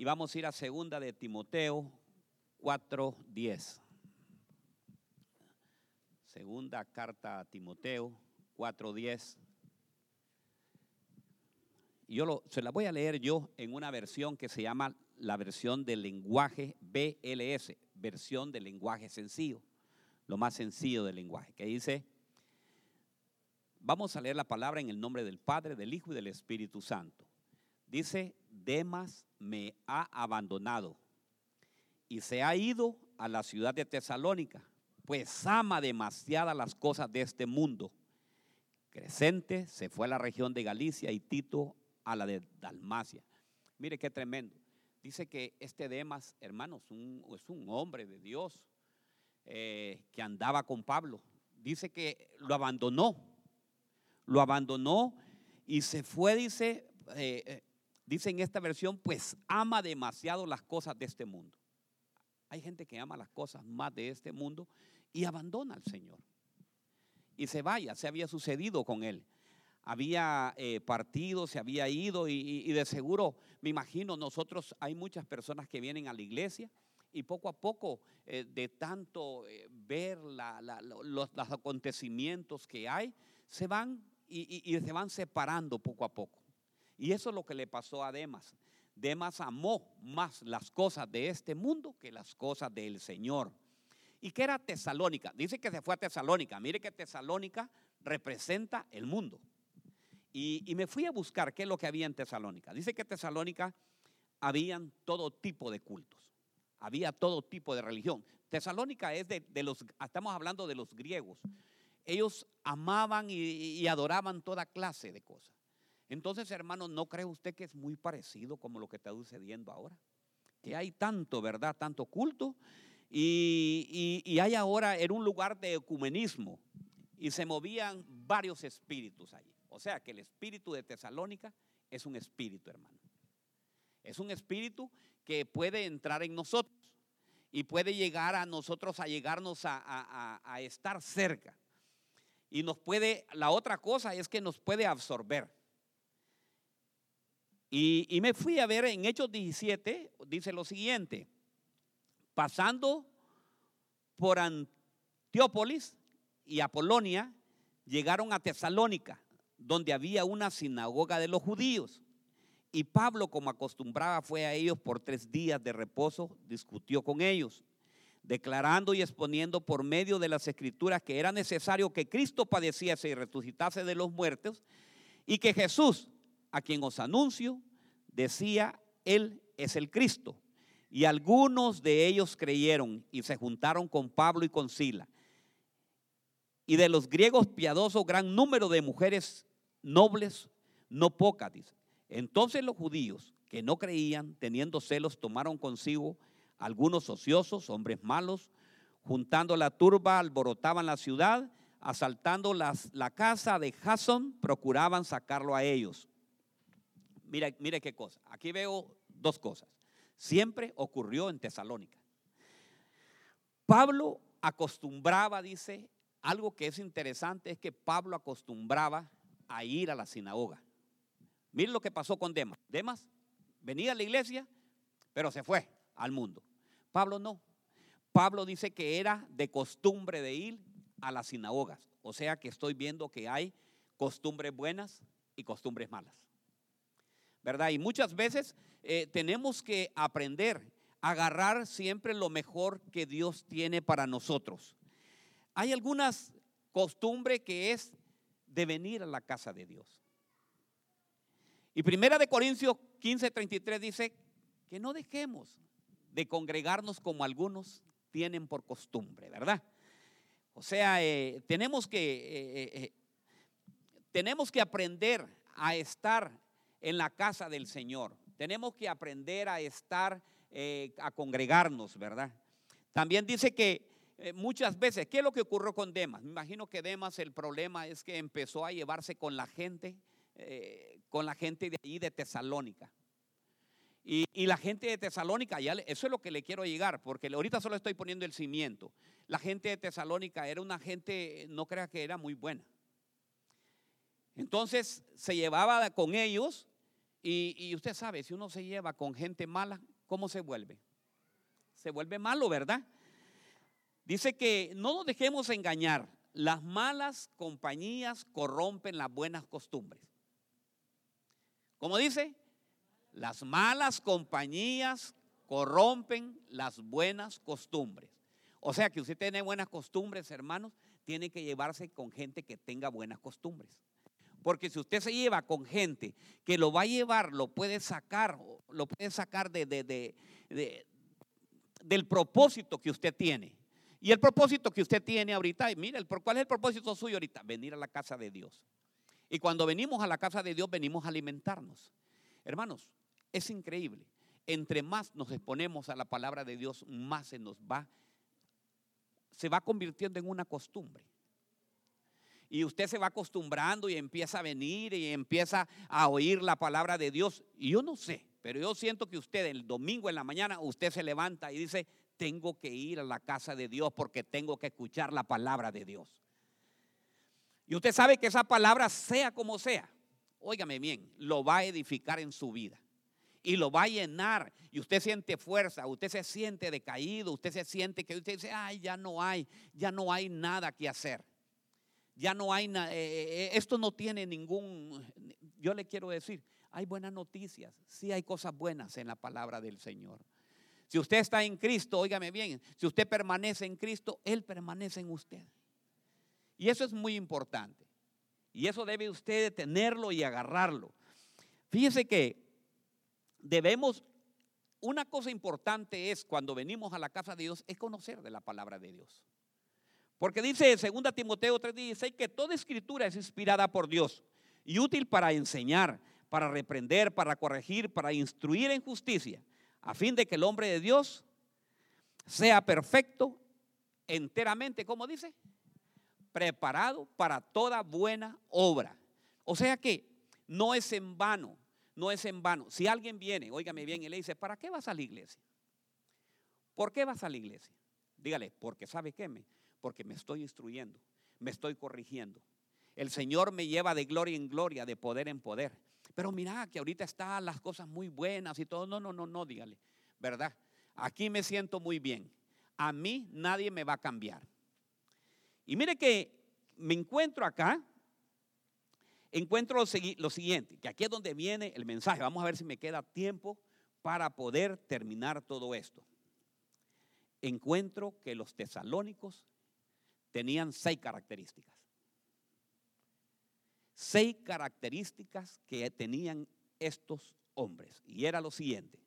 Y vamos a ir a segunda de Timoteo 4:10. Segunda carta a Timoteo 4:10. Y yo se la voy a leer yo en una versión que se llama la versión del lenguaje BLS, versión del lenguaje sencillo, lo más sencillo del lenguaje, que dice, vamos a leer la palabra en el nombre del Padre, del Hijo y del Espíritu Santo. Dice, Demas me ha abandonado y se ha ido a la ciudad de Tesalónica, pues ama demasiadas las cosas de este mundo. Crescente se fue a la región de Galicia y Tito a la de Dalmacia. Mire qué tremendo. Dice que este Demas, hermanos, es un hombre de Dios eh, que andaba con Pablo. Dice que lo abandonó, lo abandonó y se fue, dice, eh, eh, dice en esta versión, pues ama demasiado las cosas de este mundo. Hay gente que ama las cosas más de este mundo y abandona al Señor. Y se vaya, se había sucedido con él había eh, partido, se había ido y, de seguro, me imagino, nosotros hay muchas personas que vienen a la iglesia y poco a poco eh, de tanto eh, ver los, acontecimientos que hay, se van y, y, se van separando poco a poco. Y eso es lo que le pasó a Demas. Demas amó más las cosas de este mundo que las cosas del Señor. ¿Y qué era Tesalónica? Dice que se fue a Tesalónica. Mire que Tesalónica representa el mundo. Y, me fui a buscar qué es lo que había en Tesalónica. Dice que en Tesalónica habían todo tipo de cultos, había todo tipo de religión. Tesalónica es de, los, estamos hablando de los griegos. Ellos amaban y, adoraban toda clase de cosas. Entonces, hermano, ¿no cree usted que es muy parecido como lo que está sucediendo ahora? Que hay tanto, ¿verdad? Tanto culto. Y, hay ahora, en un lugar de ecumenismo. Y se movían varios espíritus allí. O sea que el espíritu de Tesalónica es un espíritu, hermano. Es un espíritu que puede entrar en nosotros y puede llegar a nosotros a llegarnos a, estar cerca. Y nos puede, la otra cosa es que nos puede absorber. Y, me fui a ver en Hechos 17, dice lo siguiente, pasando por Antiópolis y Apolonia, llegaron a Tesalónica donde había una sinagoga de los judíos. Y Pablo, como acostumbraba, fue a ellos por tres días de reposo, discutió con ellos, declarando y exponiendo por medio de las escrituras que era necesario que Cristo padeciese y resucitase de los muertos, y que Jesús, a quien os anuncio, decía, Él es el Cristo. Y algunos de ellos creyeron y se juntaron con Pablo y con Sila. Y de los griegos piadosos, gran número de mujeres nobles, no pocas. Entonces los judíos que no creían, teniendo celos, tomaron consigo algunos ociosos, hombres malos, juntando la turba, alborotaban la ciudad, asaltando las, la casa de Jason, procuraban sacarlo a ellos. Mira, mire qué cosa. Aquí veo dos cosas. Siempre ocurrió en Tesalónica. Pablo acostumbraba, dice, algo que es interesante es que Pablo acostumbraba a ir a la sinagoga. Miren lo que pasó con Demas. Demas venía a la iglesia, pero se fue al mundo. Pablo no. Pablo dice que era de costumbre de ir a las sinagogas. O sea que estoy viendo que hay costumbres buenas y costumbres malas. ¿Verdad? Y muchas veces eh, tenemos que aprender a agarrar siempre lo mejor que Dios tiene para nosotros. Hay algunas costumbres que es de venir a la casa de Dios. Y primera de Corintios 15, 33 dice que no dejemos de congregarnos como algunos tienen por costumbre, ¿verdad? O sea, eh, tenemos que eh, tenemos que aprender a estar en la casa del Señor. Tenemos que aprender a estar a congregarnos, ¿verdad? También dice que eh, muchas veces, ¿qué es lo que ocurrió con Demas? Me imagino que Demas el problema es que empezó a llevarse con la gente, eh, con la gente de allí de Tesalónica. Y, la gente de Tesalónica, eso es lo que le quiero llegar, porque ahorita solo estoy poniendo el cimiento. La gente de Tesalónica era una gente, no crea que era muy buena. Entonces se llevaba con ellos Y, usted sabe, si uno se lleva con gente mala, ¿cómo se vuelve? Se vuelve malo, ¿verdad? Dice que no nos dejemos engañar. Las malas compañías corrompen las buenas costumbres. ¿Cómo dice? Las malas compañías corrompen las buenas costumbres. O sea que usted tiene buenas costumbres, hermanos, tiene que llevarse con gente que tenga buenas costumbres. Porque si usted se lleva con gente que lo va a llevar, lo puede sacar, lo puede sacar de, de, del propósito que usted tiene. Y el propósito que usted tiene ahorita, mire, ¿cuál es el propósito suyo ahorita? Venir a la casa de Dios. Y cuando venimos a la casa de Dios, venimos a alimentarnos. Hermanos, es increíble. Entre más nos exponemos a la palabra de Dios, más se nos va, se va convirtiendo en una costumbre. Y usted se va acostumbrando y empieza a venir y empieza a oír la palabra de Dios. Y yo no sé, pero yo siento que usted el domingo en la mañana, usted se levanta y dice, tengo que ir a la casa de Dios porque tengo que escuchar la palabra de Dios. Y usted sabe que esa palabra, sea como sea, óigame bien, lo va a edificar en su vida y lo va a llenar y usted siente fuerza, usted se siente decaído, usted se siente que usted dice, ay, ya no hay, ya no hay nada que hacer. Ya no hay, nada, eh, eh, eh, esto no tiene ningún, yo le quiero decir, hay buenas noticias, sí hay cosas buenas en la palabra del Señor. Si usted está en Cristo, óigame bien, si usted permanece en Cristo, Él permanece en usted. Y eso es muy importante. Y eso debe usted tenerlo y agarrarlo. Fíjese que debemos, una cosa importante es cuando venimos a la casa de Dios, es conocer de la palabra de Dios. Porque dice 2 Timoteo 3:16 que toda escritura es inspirada por Dios y útil para enseñar, para reprender, para corregir, para instruir en justicia, a fin de que el hombre de Dios sea perfecto enteramente, como dice, preparado para toda buena obra. O sea que no es en vano no es en vano. Si alguien viene, óigame bien, y le dice, ¿para qué vas a la iglesia? ¿Por qué vas a la iglesia? Dígale, porque sabe qué me, porque me estoy instruyendo, me estoy corrigiendo. El Señor me lleva de gloria en gloria, de poder en poder. Pero mira que ahorita están las cosas muy buenas y todo. No, no, no, no, dígale, ¿verdad? Aquí me siento muy bien. A mí nadie me va a cambiar. Y mire que me encuentro acá encuentro lo, siguiente, que aquí es donde viene el mensaje. Vamos a ver si me queda tiempo para poder terminar todo esto. Encuentro que los tesalónicos tenían seis características. Seis características que tenían estos hombres. Y era lo siguiente.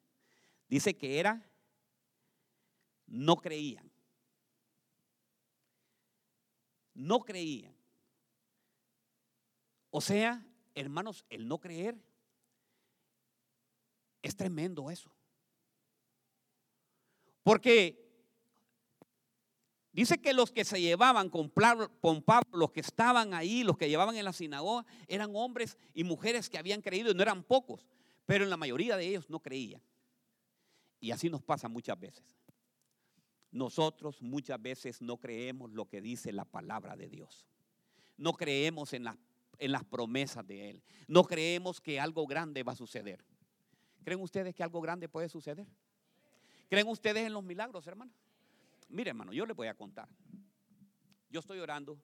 Dice que era, no creían. No creían. O sea, hermanos, el no creer es tremendo eso. Porque dice que los que se llevaban con Pablo, los que estaban ahí, los que llevaban en la sinagoga, eran hombres y mujeres que habían creído y no eran pocos, pero en la mayoría de ellos no creían. Y así nos pasa muchas veces. Nosotros muchas veces no creemos lo que dice la palabra de Dios. No creemos en las en las promesas de Él. No creemos que algo grande va a suceder. ¿Creen ustedes que algo grande puede suceder? ¿Creen ustedes en los milagros, hermano? Mire, hermano, yo les voy a contar. Yo estoy orando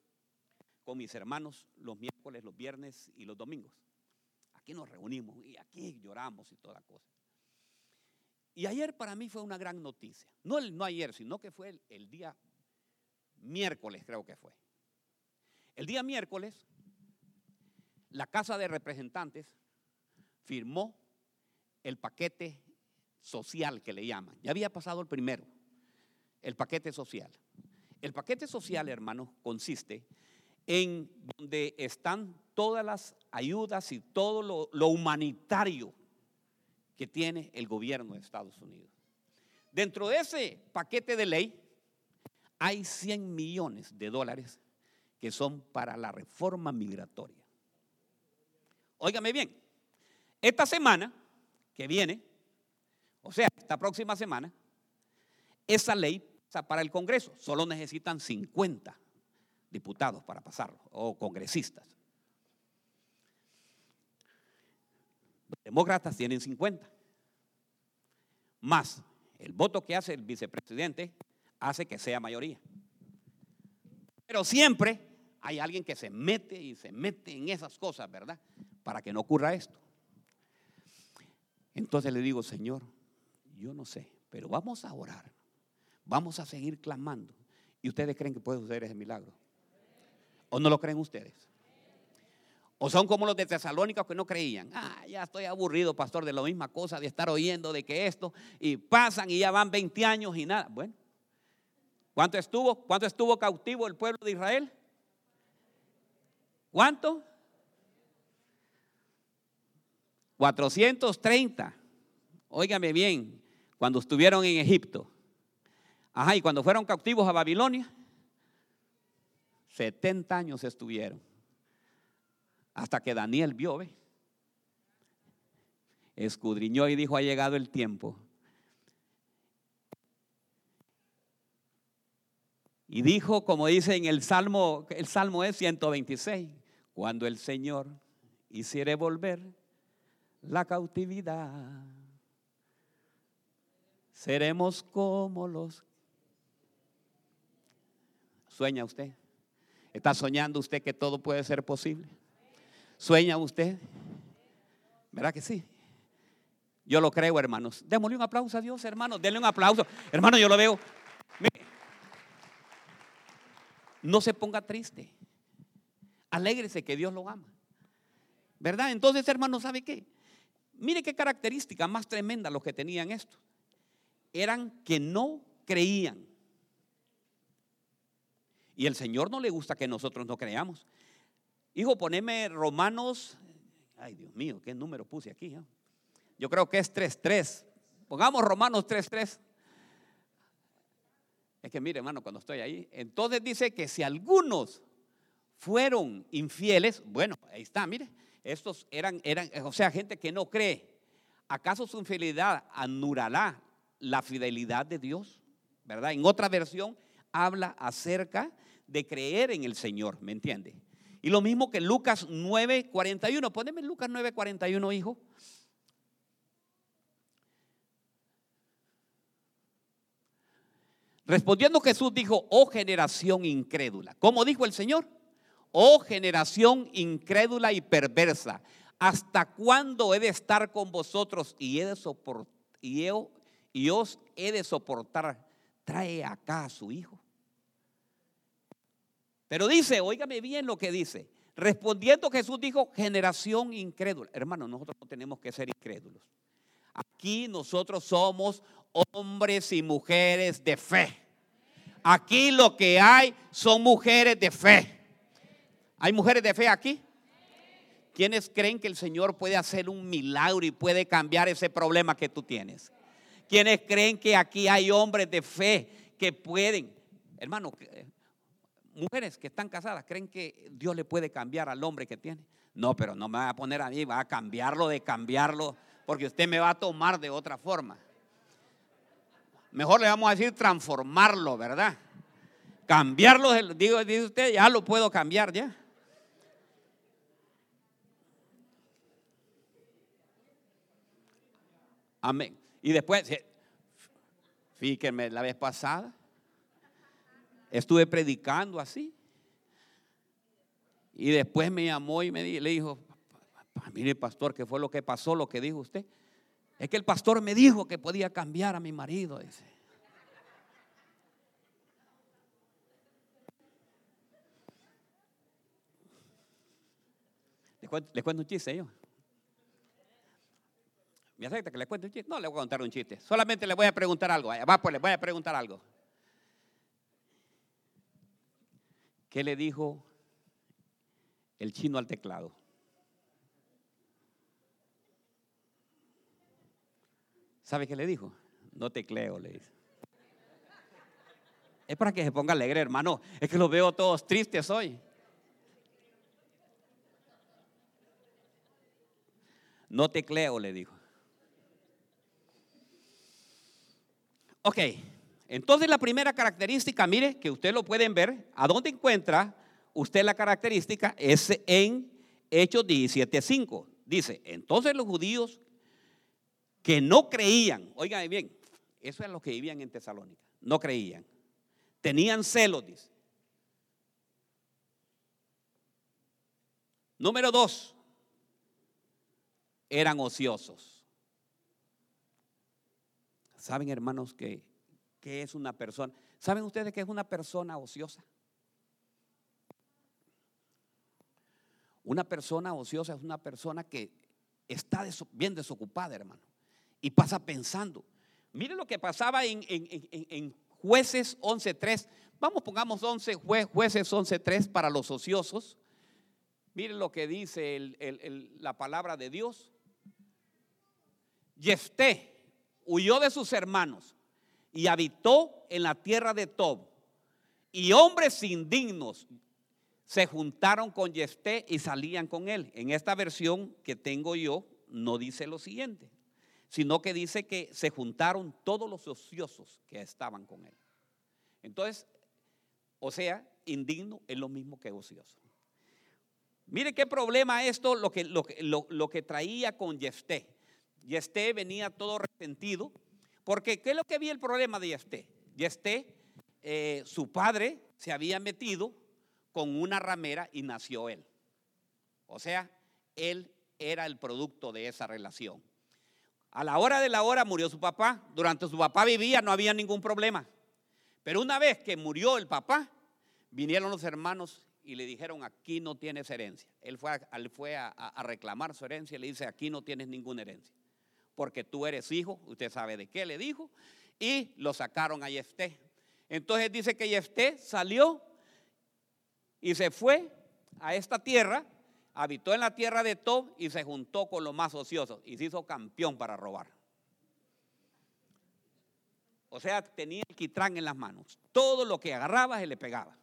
con mis hermanos los miércoles, los viernes y los domingos. Aquí nos reunimos y aquí lloramos y toda cosa. Y ayer para mí fue una gran noticia. No, el, no ayer, sino que fue el, el día miércoles, creo que fue. El día miércoles la Casa de Representantes firmó el paquete social que le llaman. Ya había pasado el primero, el paquete social. El paquete social, hermanos, consiste en donde están todas las ayudas y todo lo, humanitario que tiene el gobierno de Estados Unidos. Dentro de ese paquete de ley hay 100 millones de dólares que son para la reforma migratoria. Óigame bien, esta semana que viene, o sea, esta próxima semana, esa ley pasa para el Congreso. Solo necesitan 50 diputados para pasarlo, o congresistas. demócratas tienen 50. Más el voto que hace el vicepresidente hace que sea mayoría. Pero siempre hay alguien que se mete y se mete en esas cosas, ¿verdad? Para que no ocurra esto. Entonces le digo, Señor, yo no sé, pero vamos a orar. Vamos a seguir clamando. ¿Y ustedes creen que puede suceder ese milagro? ¿O no lo creen ustedes? ¿O son como los de Tesalónica que no creían? Ah, ya estoy aburrido, pastor, de la misma cosa, de estar oyendo de que esto, y pasan y ya van 20 años y nada. Bueno, ¿cuánto estuvo? ¿Cuánto estuvo cautivo el pueblo de Israel? ¿Cuánto? 430. Óigame bien, cuando estuvieron en Egipto. Ajá, y cuando fueron cautivos a Babilonia, 70 años estuvieron. Hasta que Daniel vio, escudriñó y dijo, ha llegado el tiempo. Y dijo, como dice en el Salmo, el Salmo es 126, cuando el Señor hiciere volver la cautividad, seremos como los... ¿Sueña usted? ¿Está soñando usted que todo puede ser posible? ¿Sueña usted? ¿Verdad que sí? Yo lo creo, hermanos. Démosle un aplauso a Dios, hermanos. Denle un aplauso. Hermano, yo lo veo. no se ponga triste. Alégrese que Dios lo ama. ¿Verdad? Entonces, hermano, ¿sabe qué? Mire qué característica más tremenda los que tenían esto. Eran que no creían. Y el Señor no le gusta que nosotros no creamos. Hijo, poneme Romanos. Ay, Dios mío, qué número puse aquí. Yo creo que es 3.3. Pongamos Romanos 3.3. Es que mire, hermano, cuando estoy ahí, entonces dice que si algunos fueron infieles, bueno, ahí está, mire, estos eran, eran, o sea, gente que no cree. ¿Acaso su infidelidad anulará la fidelidad de Dios? ¿Verdad? En otra versión habla acerca de creer en el Señor, ¿me entiende? Y lo mismo que Lucas 9:41. Poneme Lucas 9:41, hijo. Respondiendo Jesús dijo, oh generación incrédula. ¿Cómo dijo el Señor? Oh generación incrédula y perversa. ¿Hasta cuándo he de estar con vosotros y, he de soportar, y, y os he de soportar? Trae acá a su hijo. Pero dice, óigame bien lo que dice. Respondiendo Jesús dijo, generación incrédula. Hermano, nosotros no tenemos que ser incrédulos. Aquí nosotros somos hombres y mujeres de fe. Aquí lo que hay son mujeres de fe. ¿Hay mujeres de fe aquí? ¿Quiénes creen que el Señor puede hacer un milagro y puede cambiar ese problema que tú tienes? ¿Quiénes creen que aquí hay hombres de fe que pueden? Hermano, mujeres que están casadas creen que Dios le puede cambiar al hombre que tiene. No, pero no me va a poner a mí, va a cambiarlo de cambiarlo, porque usted me va a tomar de otra forma. Mejor le vamos a decir transformarlo, ¿verdad? Cambiarlo, digo, dice usted, ya lo puedo cambiar ya. Amén. Y después, fíjense, la vez pasada, Estuve predicando así. Y después me llamó y me le dijo, mire pastor, ¿qué fue lo que pasó, lo que dijo usted? Es que el pastor me dijo que podía cambiar a mi marido. Dice. ¿Le cuento, un chiste yo? ¿Me acepta que le cuente un chiste? No le voy a contar un chiste. Solamente le voy a preguntar algo. Va, pues le voy a preguntar algo. ¿Qué le dijo el chino al teclado? ¿Sabe qué le dijo? No tecleo, le dice. Es para que se ponga alegre, hermano. Es que los veo todos tristes hoy. No tecleo, le dijo. Ok. Entonces la primera característica, mire, que ustedes lo pueden ver, ¿a dónde encuentra usted la característica? Es en Hechos 17.5. Dice, entonces los judíos que no creían, oigan bien, eso es lo que vivían en Tesalónica, no creían, tenían celos, dice. Número dos, eran ociosos. ¿Saben, hermanos, que, que es una persona? ¿Saben ustedes que es una persona ociosa? Una persona ociosa es una persona que está bien desocupada, hermano, y pasa pensando. Mire lo que pasaba en, en jueces 11.3. Vamos, pongamos 11, jueces 11.3 para los ociosos. Mire lo que dice la palabra de Dios. Yefté huyó de sus hermanos y habitó en la tierra de Tob. Y hombres indignos se juntaron con Yefté y salían con él. En esta versión que tengo yo no dice lo siguiente, sino que dice que se juntaron todos los ociosos que estaban con él. Entonces, o sea, indigno es lo mismo que ocioso. Mire qué problema esto, lo que, lo, lo que traía con Yefté. Yesté venía todo resentido, porque ¿qué es lo que había el problema de Yesté? Yesté, eh, su padre se había metido con una ramera y nació él. O sea, él era el producto de esa relación. A la hora de la hora murió su papá. Durante su papá vivía, no había ningún problema. Pero una vez que murió el papá, vinieron los hermanos y le dijeron, aquí no tienes herencia. Él fue, a, fue a reclamar su herencia y le dice, aquí no tienes ninguna herencia porque tú eres hijo, usted sabe de qué le dijo, y lo sacaron a Yefté. Entonces dice que Yefté salió y se fue a esta tierra, habitó en la tierra de Tob y se juntó con los más ociosos y se hizo campeón para robar. O sea, tenía el quitrán en las manos. Todo lo que agarraba se le pegaba.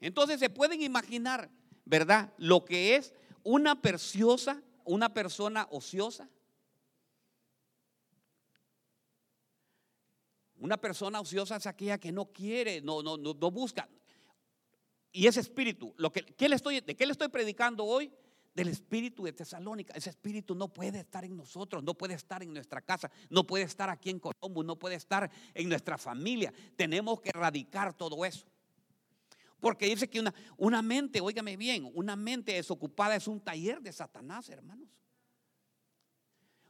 Entonces se pueden imaginar, ¿verdad? Lo que es una preciosa una persona ociosa? Una persona ociosa es aquella que no quiere, no, no, no, busca. Y ese espíritu, lo que, le estoy, ¿de qué le estoy predicando hoy? Del espíritu de Tesalónica. Ese espíritu no puede estar en nosotros, no puede estar en nuestra casa, no puede estar aquí en Colombia, no puede estar en nuestra familia. Tenemos que erradicar todo eso. Porque dice que una, una mente, óigame bien, una mente desocupada es un taller de Satanás, hermanos.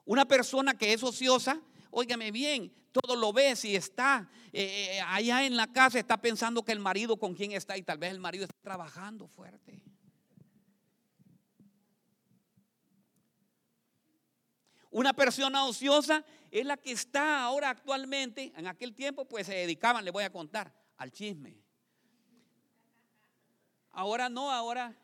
Una persona que es ociosa, óigame bien, todo lo ve, si está eh, eh, allá en la casa, está pensando que el marido con quien está y tal vez el marido está trabajando fuerte. Una persona ociosa es la que está ahora actualmente, en aquel tiempo pues se dedicaban, le voy a contar, al chisme Ahora no, ahora.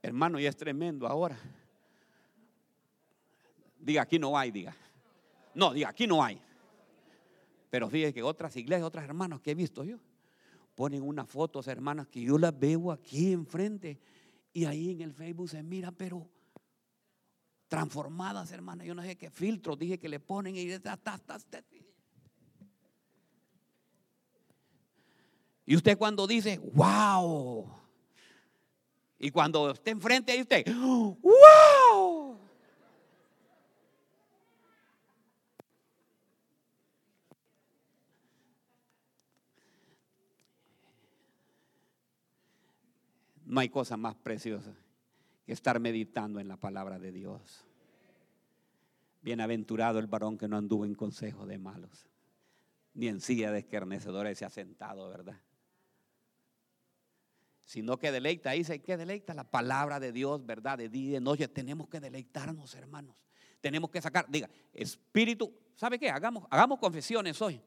Hermano, y es tremendo ahora. Diga, aquí no hay, diga. No, diga, aquí no hay. Pero fíjese que otras iglesias, otras hermanas que he visto yo, ponen unas fotos, hermanas, que yo las veo aquí enfrente. Y ahí en el Facebook se mira, pero transformadas, hermana. Yo no sé qué filtros dije que le ponen y y usted cuando dice, wow. Y cuando esté enfrente de usted, wow. No hay cosa más preciosa estar meditando en la palabra de Dios. Bienaventurado el varón que no anduvo en consejo de malos, ni en silla de escarnecedores se ha sentado, ¿verdad? Sino que deleita, dice que deleita la palabra de Dios, ¿verdad? De día y de noche. Tenemos que deleitarnos, hermanos. Tenemos que sacar, diga, espíritu, ¿sabe qué? Hagamos, hagamos confesiones hoy.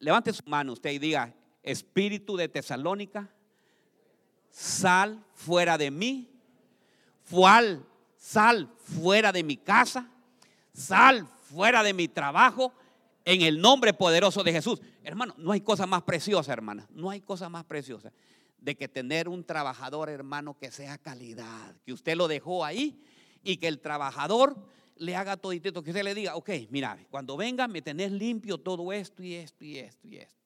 Levante su mano usted y diga, espíritu de Tesalónica, sal fuera de mí Fual, sal fuera de mi casa, sal fuera de mi trabajo, en el nombre poderoso de Jesús. Hermano, no hay cosa más preciosa, hermana, no hay cosa más preciosa de que tener un trabajador, hermano, que sea calidad, que usted lo dejó ahí y que el trabajador le haga todito, que usted le diga, ok, mira, cuando venga me tenés limpio todo esto y esto y esto y esto.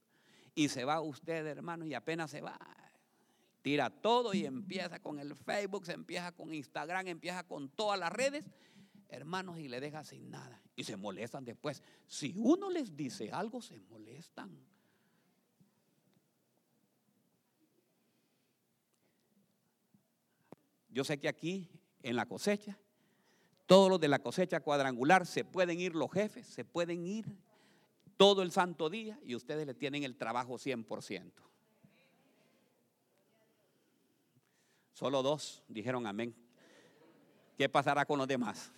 Y se va usted, hermano, y apenas se va, tira todo y empieza con el Facebook, se empieza con Instagram, empieza con todas las redes, hermanos, y le deja sin nada. Y se molestan después. Si uno les dice algo, se molestan. Yo sé que aquí en la cosecha, todos los de la cosecha cuadrangular se pueden ir los jefes, se pueden ir todo el santo día y ustedes le tienen el trabajo 100%. Solo dos dijeron amén. ¿Qué pasará con los demás?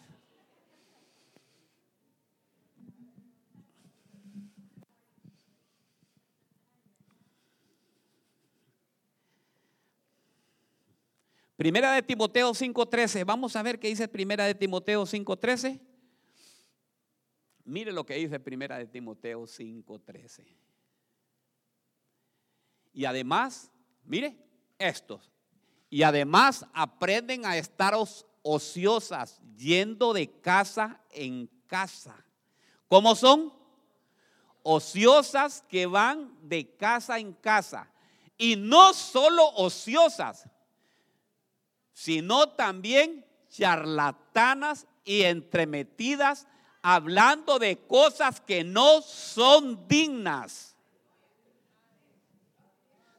Primera de Timoteo 5:13. Vamos a ver qué dice Primera de Timoteo 5:13. Mire lo que dice Primera de Timoteo 5:13. Y además, mire, estos. Y además aprenden a estar ociosas, yendo de casa en casa. ¿Cómo son? Ociosas que van de casa en casa. Y no solo ociosas, sino también charlatanas y entremetidas, hablando de cosas que no son dignas.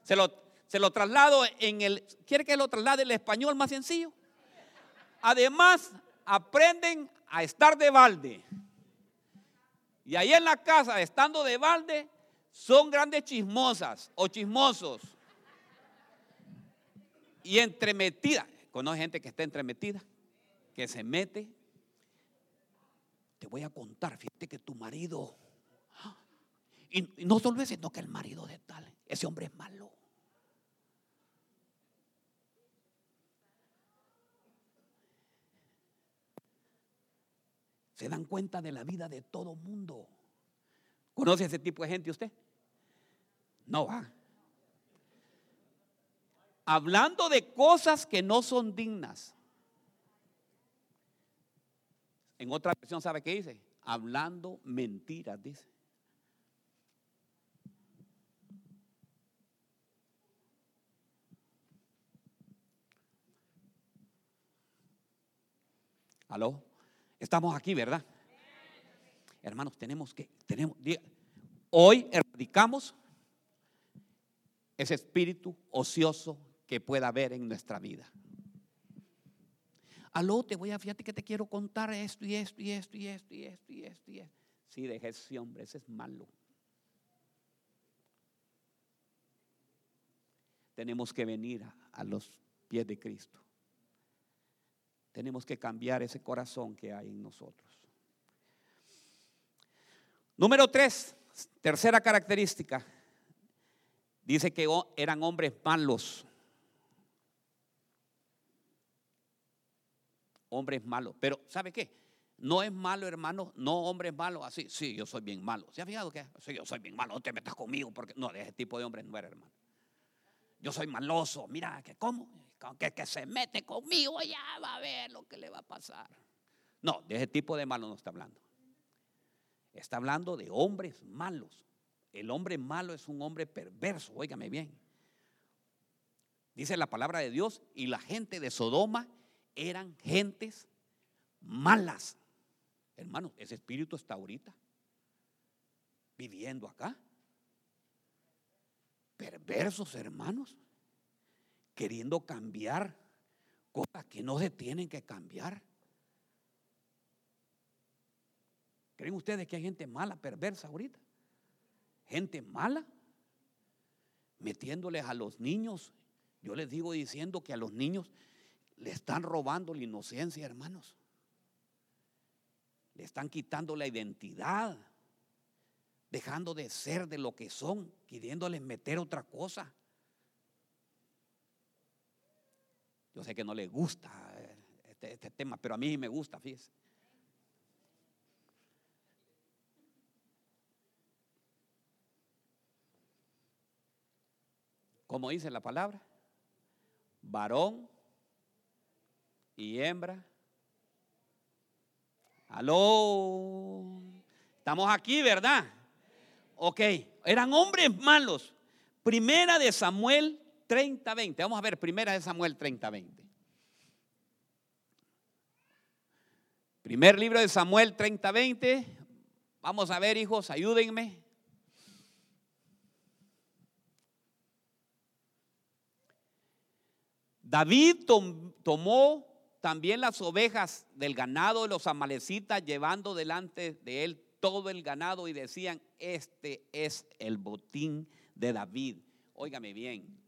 Se lo, se lo traslado en el, ¿quiere que lo traslade el español más sencillo? Además, aprenden a estar de balde. Y ahí en la casa, estando de balde, son grandes chismosas o chismosos. Y entremetidas. Conoce gente que está entremetida, que se mete. Te voy a contar, fíjate que tu marido, y, no solo ese, sino que el marido de tal, ese hombre es malo. Se dan cuenta de la vida de todo mundo. ¿Conoce ese tipo de gente usted? No va hablando de cosas que no son dignas. En otra versión, ¿sabe qué dice? Hablando mentiras, dice. ¿Aló? Estamos aquí, ¿verdad? Hermanos, tenemos que, tenemos, hoy erradicamos ese espíritu ocioso que pueda haber en nuestra vida. Aló, te voy a, fíjate que te quiero contar esto y esto y esto y esto y esto y esto y esto. Sí, deje ese hombre, ese es malo. Tenemos que venir a, a los pies de Cristo. Tenemos que cambiar ese corazón que hay en nosotros. Número tres, tercera característica. Dice que eran hombres malos. hombres malos. Pero, ¿sabe qué? No es malo, hermano, no hombres malos así. Sí, yo soy bien malo. ¿Se ha fijado que? Sí, yo soy bien malo, no te metas conmigo porque no, de ese tipo de hombres no era, hermano. Yo soy maloso, mira, que cómo, que, que se mete conmigo, ya va a ver lo que le va a pasar. No, de ese tipo de malo no está hablando. Está hablando de hombres malos. El hombre malo es un hombre perverso, óigame bien. Dice la palabra de Dios, y la gente de Sodoma eran gentes malas. Hermanos, ese espíritu está ahorita viviendo acá. Perversos hermanos, queriendo cambiar cosas que no se tienen que cambiar. ¿Creen ustedes que hay gente mala, perversa ahorita? Gente mala, metiéndoles a los niños. Yo les digo diciendo que a los niños le están robando la inocencia, hermanos. Le están quitando la identidad, dejando de ser de lo que son, queriéndoles meter otra cosa. Yo sé que no le gusta este, este, tema, pero a mí me gusta, fíjese. Como dice la palabra, varón y hembra Aló. Estamos aquí, ¿verdad? Ok, eran hombres malos. Primera de Samuel 30, 20. Vamos a ver, primera de Samuel 30, 20. Primer libro de Samuel 30, 20. Vamos a ver, hijos, ayúdenme. David tomó también las ovejas del ganado de los amalecitas, llevando delante de él todo el ganado y decían, este es el botín de David. Óigame bien.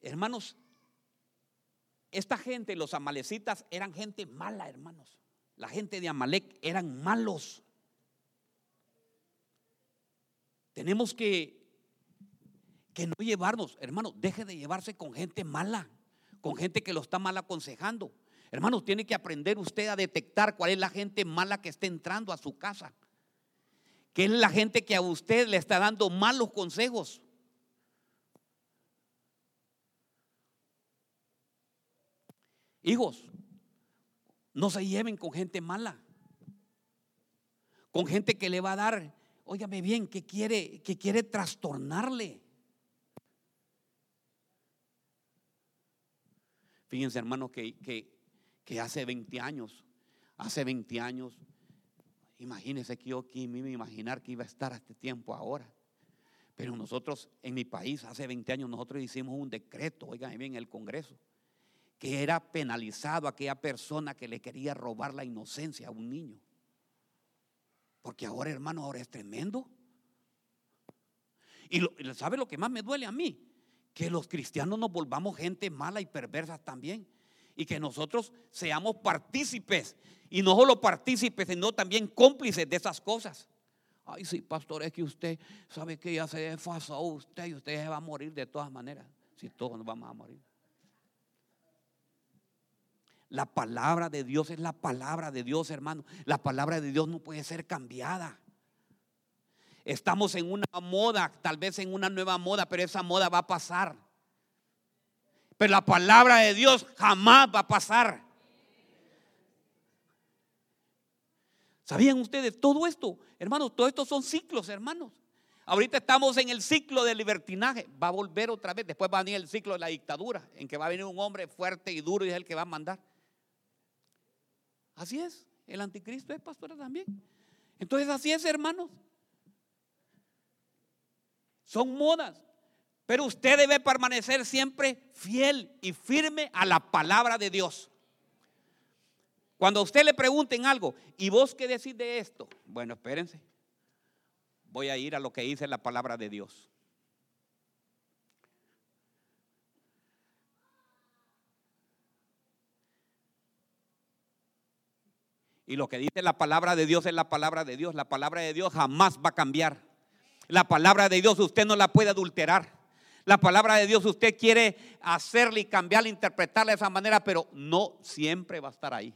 Hermanos, esta gente, los amalecitas, eran gente mala, hermanos. La gente de Amalek eran malos. Tenemos que que no llevarnos, hermano, deje de llevarse con gente mala, con gente que lo está mal aconsejando. Hermanos, tiene que aprender usted a detectar cuál es la gente mala que está entrando a su casa. Que es la gente que a usted le está dando malos consejos. Hijos, no se lleven con gente mala. Con gente que le va a dar, óigame bien, que quiere, que quiere trastornarle. Fíjense, hermanos, que, que, hace 20 años, hace 20 años, imagínense que yo aquí me imaginar que iba a estar a este tiempo ahora. Pero nosotros, en mi país, hace 20 años, nosotros hicimos un decreto, oigan bien, en el Congreso, que era penalizado a aquella persona que le quería robar la inocencia a un niño. Porque ahora, hermano, ahora es tremendo. Y, ¿sabe lo que más me duele a mí? que los cristianos nos volvamos gente mala y perversa también. Y que nosotros seamos partícipes. Y no solo partícipes, sino también cómplices de esas cosas. Ay, sí, pastor, es que usted sabe que ya se desfasó usted y usted se va a morir de todas maneras. Si todos nos vamos a morir. La palabra de Dios es la palabra de Dios, hermano. La palabra de Dios no puede ser cambiada. Estamos en una moda, tal vez en una nueva moda, pero esa moda va a pasar. Pero la palabra de Dios jamás va a pasar. ¿Sabían ustedes todo esto? Hermanos, todo esto son ciclos, hermanos. Ahorita estamos en el ciclo del libertinaje. Va a volver otra vez. Después va a venir el ciclo de la dictadura, en que va a venir un hombre fuerte y duro y es el que va a mandar. Así es. El anticristo es pastora también. Entonces así es, hermanos son modas. Pero usted debe permanecer siempre fiel y firme a la palabra de Dios. Cuando a usted le pregunten algo, ¿y vos qué decís de esto? Bueno, espérense. Voy a ir a lo que dice la palabra de Dios. Y lo que dice la palabra de Dios es la palabra de Dios. La palabra de Dios jamás va a cambiar. La palabra de Dios usted no la puede adulterar. La palabra de Dios usted quiere hacerla y cambiarla, interpretarla de esa manera, pero no siempre va a estar ahí.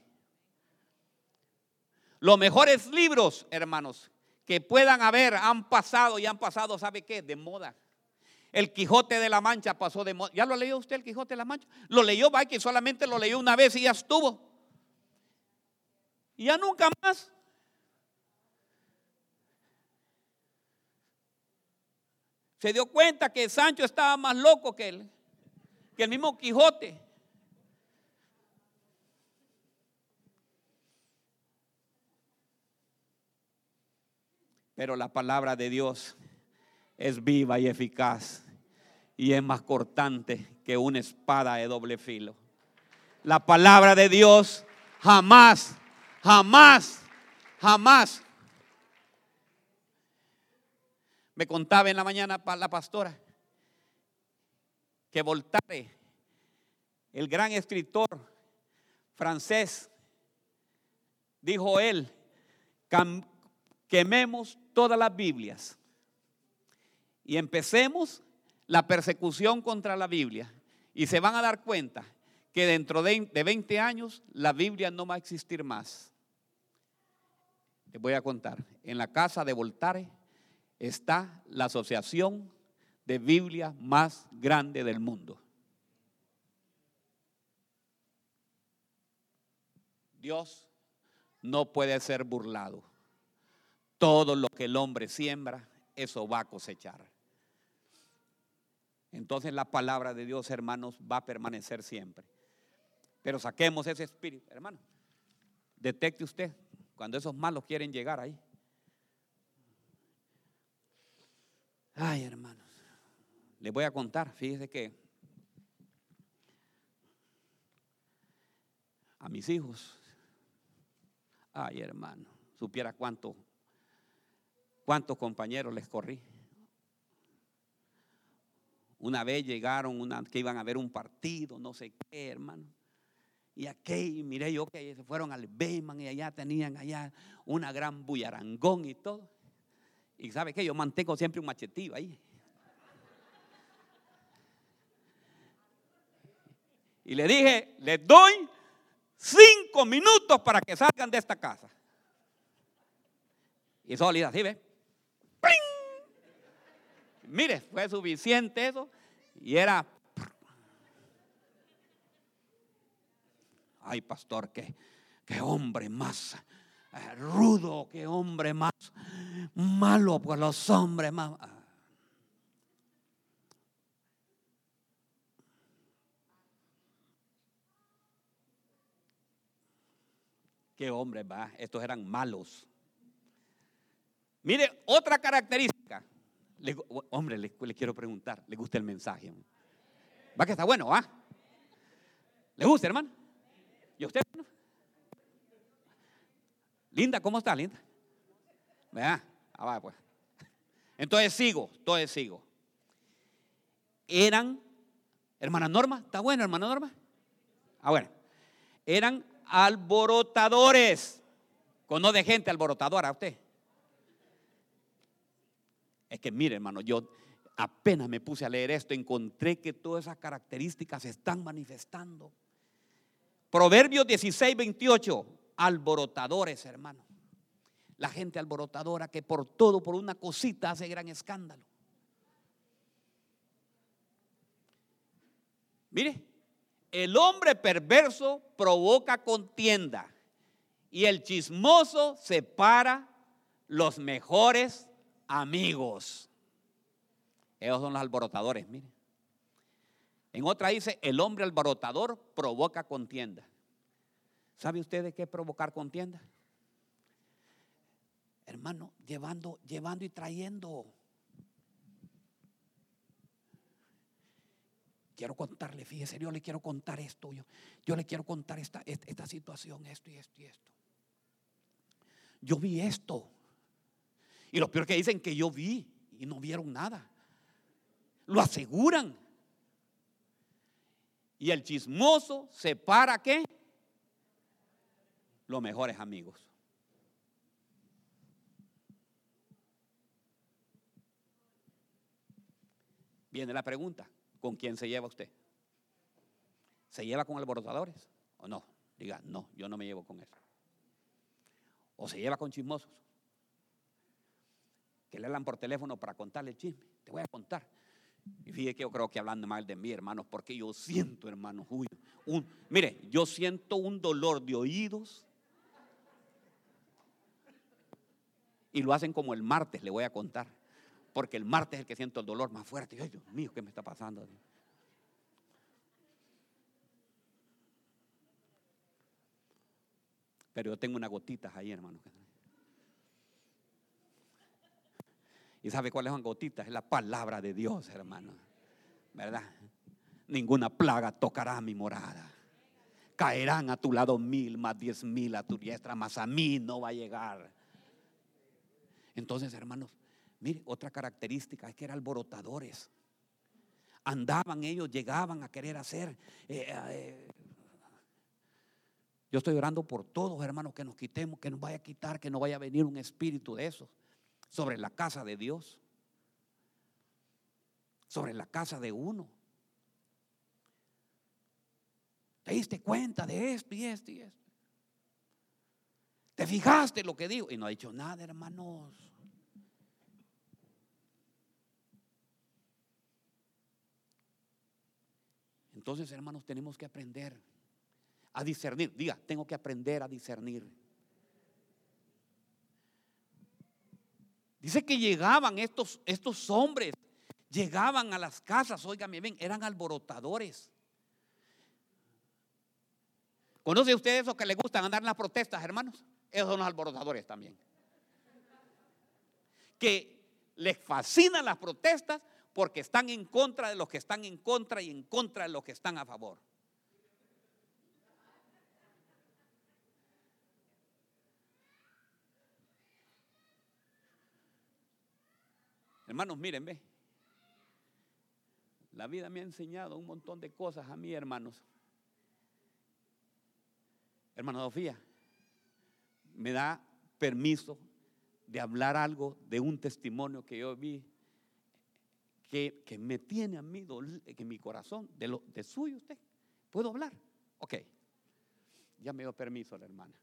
Los mejores libros, hermanos, que puedan haber, han pasado y han pasado, ¿sabe qué? De moda. El Quijote de la Mancha pasó de moda. ¿Ya lo leyó usted el Quijote de la Mancha? Lo leyó, va que solamente lo leyó una vez y ya estuvo. Y ya nunca más. Se dio cuenta que Sancho estaba más loco que él, que el mismo Quijote. Pero la palabra de Dios es viva y eficaz y es más cortante que una espada de doble filo. La palabra de Dios jamás, jamás, jamás Me contaba en la mañana la pastora que Voltaire, el gran escritor francés, dijo él, quememos todas las Biblias y empecemos la persecución contra la Biblia. Y se van a dar cuenta que dentro de 20 años la Biblia no va a existir más. Les voy a contar. En la casa de Voltaire está la asociación de Biblia más grande del mundo. Dios no puede ser burlado. Todo lo que el hombre siembra, eso va a cosechar. Entonces la palabra de Dios, hermanos, va a permanecer siempre. Pero saquemos ese espíritu, hermano. Detecte usted cuando esos malos quieren llegar ahí. Ay, hermanos, les voy a contar, fíjese que a mis hijos, ay, hermano, supiera cuánto, cuántos compañeros les corrí. Una vez llegaron una, que iban a ver un partido, no sé qué, hermano. Y aquí, miré yo que se fueron al Beyman y allá tenían allá una gran bullarangón y todo. Y sabe que yo mantengo siempre un machetillo ahí. Y le dije, les doy cinco minutos para que salgan de esta casa. Y sólida, ¿sí ve? Mire, fue suficiente eso. Y era. Ay, pastor, qué, qué hombre más rudo, qué hombre más malo, pues los hombres más. Ah. Qué hombre va, estos eran malos. Mire, otra característica. hombre, le, quiero preguntar, ¿le gusta el mensaje? Va que está bueno, ¿ah? ¿Le gusta, hermano? ¿Y usted? Linda, ¿cómo está, Linda? Vea, ah, pues. Entonces sigo, entonces sigo. Eran, hermana Norma, ¿está bueno, hermana Norma? Ah, bueno. Eran alborotadores. Conoce gente alborotadora usted. Es que mire, hermano, yo apenas me puse a leer esto, encontré que todas esas características se están manifestando. Proverbios 16, 28, alborotadores, hermano. La gente alborotadora que por todo, por una cosita, hace gran escándalo. Mire, el hombre perverso provoca contienda y el chismoso separa los mejores amigos. Ellos son los alborotadores, mire. En otra dice, el hombre alborotador provoca contienda. ¿Sabe usted de qué provocar contienda? Hermano, llevando, llevando y trayendo. Quiero contarle, fíjese, yo le quiero contar esto, yo, yo le quiero contar esta, esta situación, esto y esto y esto. Yo vi esto. Y lo peor que dicen que yo vi y no vieron nada. Lo aseguran. Y el chismoso separa qué? Los mejores amigos. Viene la pregunta, ¿con quién se lleva usted? ¿Se lleva con alborotadores o no? Diga, no, yo no me llevo con eso. O se lleva con chismosos. Que le hablan por teléfono para contarle el chisme. Te voy a contar. Y fíjate que yo creo que hablando mal de mí, hermanos, porque yo siento, hermanos, un, mire, yo siento un dolor de oídos. Y lo hacen como el martes, le voy a contar. Porque el martes es el que siento el dolor más fuerte. Ay, Dios mío, ¿qué me está pasando? Pero yo tengo unas gotitas ahí, hermano. ¿Y sabe cuáles son gotitas? Es la palabra de Dios, hermano. ¿Verdad? Ninguna plaga tocará mi morada. Caerán a tu lado mil, más diez mil a tu diestra, más a mí no va a llegar. Entonces, hermanos, mire, otra característica es que eran alborotadores. Andaban ellos, llegaban a querer hacer. Eh, eh, yo estoy orando por todos, hermanos, que nos quitemos, que nos vaya a quitar, que no vaya a venir un espíritu de esos sobre la casa de Dios, sobre la casa de uno. ¿Te diste cuenta de esto y esto y esto? ¿Te fijaste lo que digo? Y no ha dicho nada, hermanos. Entonces, hermanos, tenemos que aprender a discernir. Diga, tengo que aprender a discernir. Dice que llegaban estos, estos hombres, llegaban a las casas, óigame bien, eran alborotadores. ¿Conoce usted esos que les gustan andar en las protestas, hermanos? Esos son los alborotadores también. Que les fascinan las protestas porque están en contra de los que están en contra y en contra de los que están a favor. Hermanos, miren, ve. La vida me ha enseñado un montón de cosas a mí, hermanos. Hermano Sofía, me da permiso de hablar algo de un testimonio que yo vi que, me tiene a mí en mi corazón, de, lo, de suyo usted. ¿Puedo hablar? Ok. Ya me dio permiso la hermana.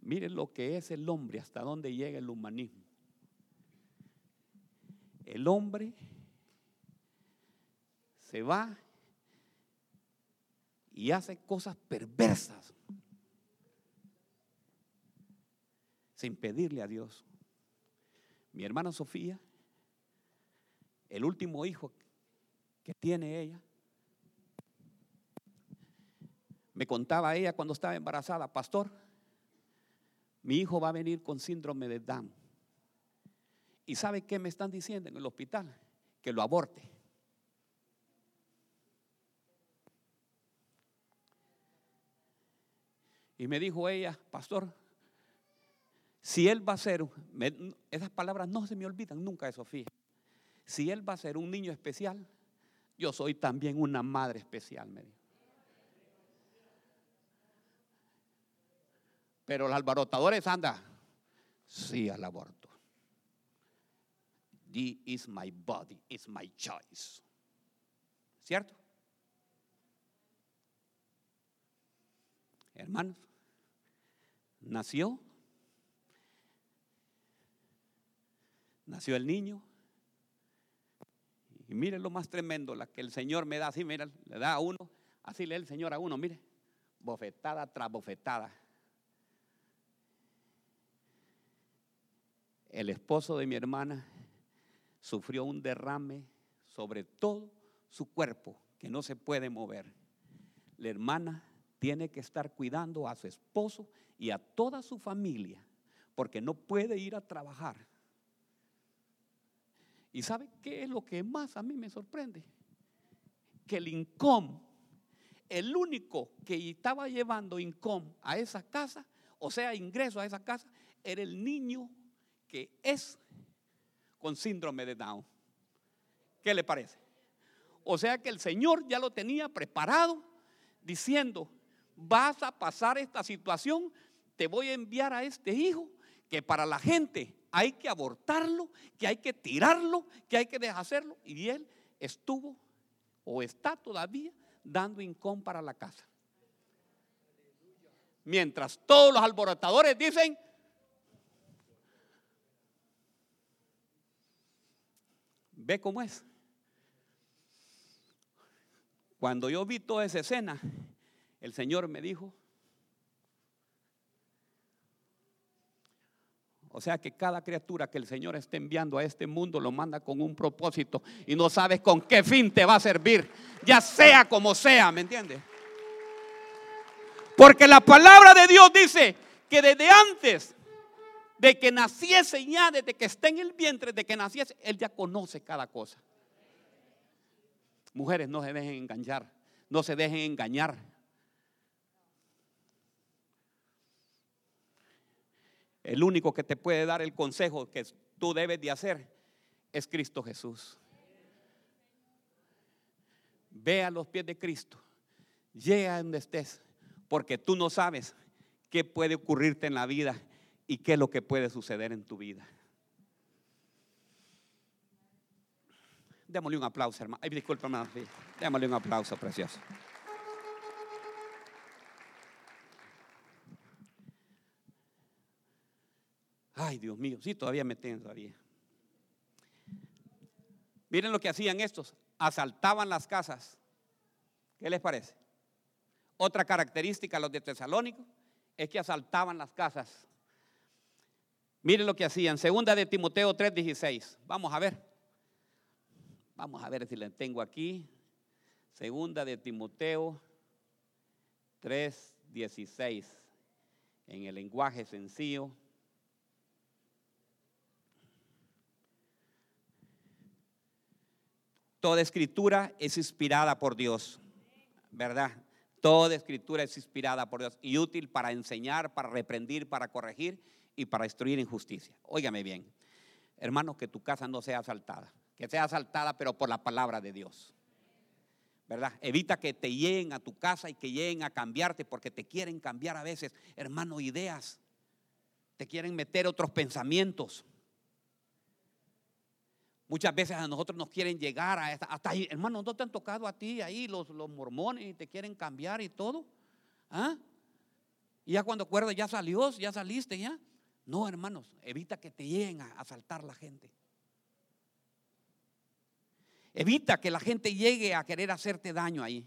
Miren lo que es el hombre, hasta dónde llega el humanismo. El hombre se va y hace cosas perversas sin pedirle a Dios. Mi hermana Sofía, el último hijo que tiene ella, me contaba ella cuando estaba embarazada, pastor, mi hijo va a venir con síndrome de Down. ¿Y sabe qué me están diciendo en el hospital? Que lo aborte. Y me dijo ella, pastor, si él va a ser, esas palabras no se me olvidan nunca de Sofía. Si él va a ser un niño especial, yo soy también una madre especial, me dijo. Pero los alborotadores anda, sí al aborto. This is my body, it's my choice. ¿Cierto? Hermanos, nació, nació el niño. Y miren lo más tremendo, la que el Señor me da así, mira, le da a uno, así lee el Señor a uno, mire, bofetada tras bofetada. El esposo de mi hermana sufrió un derrame sobre todo su cuerpo que no se puede mover. La hermana tiene que estar cuidando a su esposo y a toda su familia porque no puede ir a trabajar. ¿Y sabe qué es lo que más a mí me sorprende? Que el INCOM, el único que estaba llevando INCOM a esa casa, o sea, ingreso a esa casa, era el niño que es con síndrome de Down. ¿Qué le parece? O sea que el Señor ya lo tenía preparado diciendo, vas a pasar esta situación, te voy a enviar a este hijo que para la gente hay que abortarlo, que hay que tirarlo, que hay que deshacerlo. Y él estuvo o está todavía dando incón para la casa. Mientras todos los alborotadores dicen, Ve cómo es. Cuando yo vi toda esa escena, el Señor me dijo, O sea que cada criatura que el Señor esté enviando a este mundo lo manda con un propósito y no sabes con qué fin te va a servir, ya sea como sea, ¿me entiendes? Porque la palabra de Dios dice que desde antes de que naciese ya, desde que esté en el vientre, de que naciese, Él ya conoce cada cosa. Mujeres, no se dejen engañar, no se dejen engañar. El único que te puede dar el consejo que tú debes de hacer es Cristo Jesús. Ve a los pies de Cristo, llega donde estés, porque tú no sabes qué puede ocurrirte en la vida y qué es lo que puede suceder en tu vida. Démosle un aplauso, hermano. Ay, hermano. Démosle un aplauso, precioso. Ay, Dios mío, sí, todavía me tengo todavía. Miren lo que hacían estos. Asaltaban las casas. ¿Qué les parece? Otra característica, los de Tesalónico, es que asaltaban las casas. Miren lo que hacían. Segunda de Timoteo 3:16. Vamos a ver. Vamos a ver si la tengo aquí. Segunda de Timoteo 3:16. En el lenguaje sencillo. Toda escritura es inspirada por Dios, ¿verdad? Toda escritura es inspirada por Dios y útil para enseñar, para reprendir, para corregir y para instruir en justicia. Óigame bien, hermano, que tu casa no sea asaltada, que sea asaltada pero por la palabra de Dios. ¿Verdad? Evita que te lleguen a tu casa y que lleguen a cambiarte porque te quieren cambiar a veces, hermano, ideas. Te quieren meter otros pensamientos. Muchas veces a nosotros nos quieren llegar a esta, hasta ahí, hermano, ¿no te han tocado a ti ahí los, los mormones y te quieren cambiar y todo? ¿Ah? Y ya cuando acuerdas, ya salió, ya saliste, ya. No, hermanos, evita que te lleguen a asaltar la gente. Evita que la gente llegue a querer hacerte daño ahí.